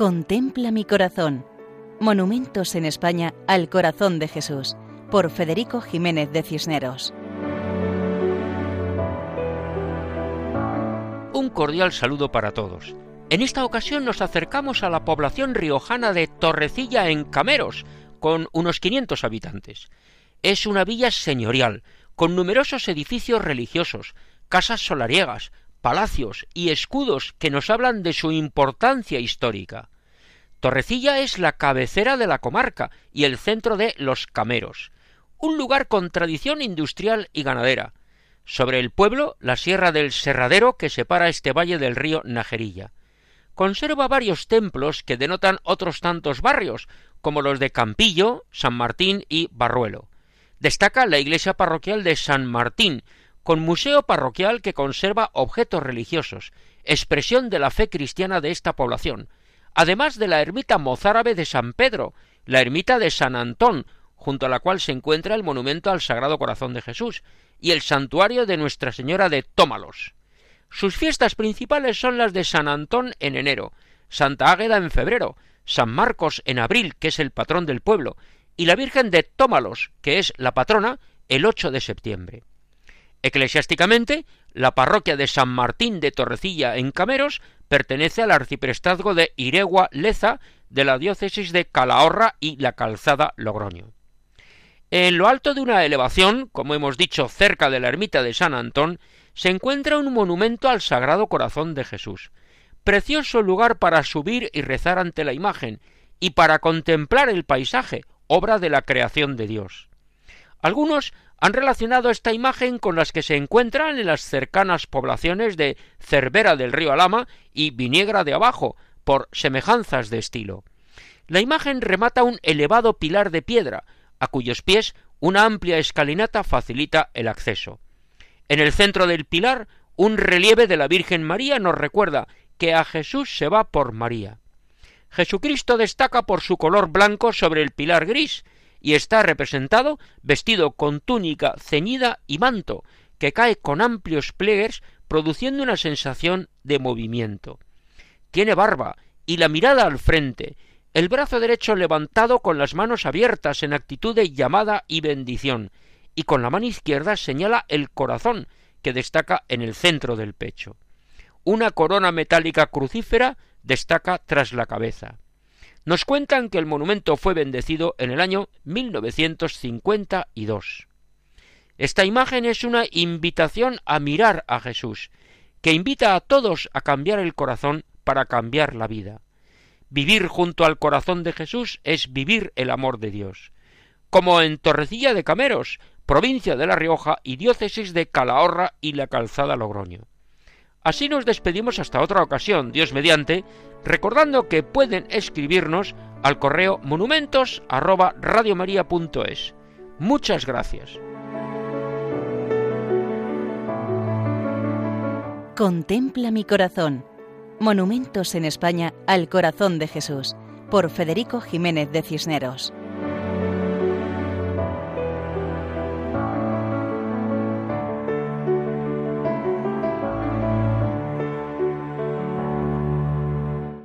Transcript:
Contempla mi corazón. Monumentos en España al corazón de Jesús, por Federico Jiménez de Cisneros. Un cordial saludo para todos. En esta ocasión nos acercamos a la población riojana de Torrecilla en Cameros, con unos 500 habitantes. Es una villa señorial, con numerosos edificios religiosos, casas solariegas, palacios y escudos que nos hablan de su importancia histórica. Torrecilla es la cabecera de la comarca y el centro de Los Cameros, un lugar con tradición industrial y ganadera. Sobre el pueblo, la sierra del Serradero que separa este valle del río Najerilla. Conserva varios templos que denotan otros tantos barrios, como los de Campillo, San Martín y Barruelo. Destaca la iglesia parroquial de San Martín, con museo parroquial que conserva objetos religiosos, expresión de la fe cristiana de esta población, además de la ermita mozárabe de San Pedro, la ermita de San Antón, junto a la cual se encuentra el monumento al Sagrado Corazón de Jesús, y el santuario de Nuestra Señora de Tómalos. Sus fiestas principales son las de San Antón en enero, Santa Águeda en febrero, San Marcos en abril, que es el patrón del pueblo, y la Virgen de Tómalos, que es la patrona, el 8 de septiembre. Eclesiásticamente, la parroquia de San Martín de Torrecilla en Cameros pertenece al arciprestazgo de Iregua Leza de la diócesis de Calahorra y la Calzada Logroño. En lo alto de una elevación, como hemos dicho, cerca de la ermita de San Antón, se encuentra un monumento al Sagrado Corazón de Jesús. Precioso lugar para subir y rezar ante la imagen, y para contemplar el paisaje, obra de la creación de Dios. Algunos han relacionado esta imagen con las que se encuentran en las cercanas poblaciones de Cervera del río Alama y Viniegra de Abajo, por semejanzas de estilo. La imagen remata un elevado pilar de piedra, a cuyos pies una amplia escalinata facilita el acceso. En el centro del pilar, un relieve de la Virgen María nos recuerda que a Jesús se va por María. Jesucristo destaca por su color blanco sobre el pilar gris, y está representado vestido con túnica ceñida y manto, que cae con amplios pliegues, produciendo una sensación de movimiento. Tiene barba y la mirada al frente, el brazo derecho levantado con las manos abiertas en actitud de llamada y bendición, y con la mano izquierda señala el corazón, que destaca en el centro del pecho. Una corona metálica crucífera destaca tras la cabeza. Nos cuentan que el monumento fue bendecido en el año 1952. Esta imagen es una invitación a mirar a Jesús, que invita a todos a cambiar el corazón para cambiar la vida. Vivir junto al corazón de Jesús es vivir el amor de Dios. Como en Torrecilla de Cameros, provincia de La Rioja y diócesis de Calahorra y la Calzada Logroño. Así nos despedimos hasta otra ocasión, Dios mediante, recordando que pueden escribirnos al correo monumentos Muchas gracias. Contempla mi corazón. Monumentos en España al corazón de Jesús, por Federico Jiménez de Cisneros.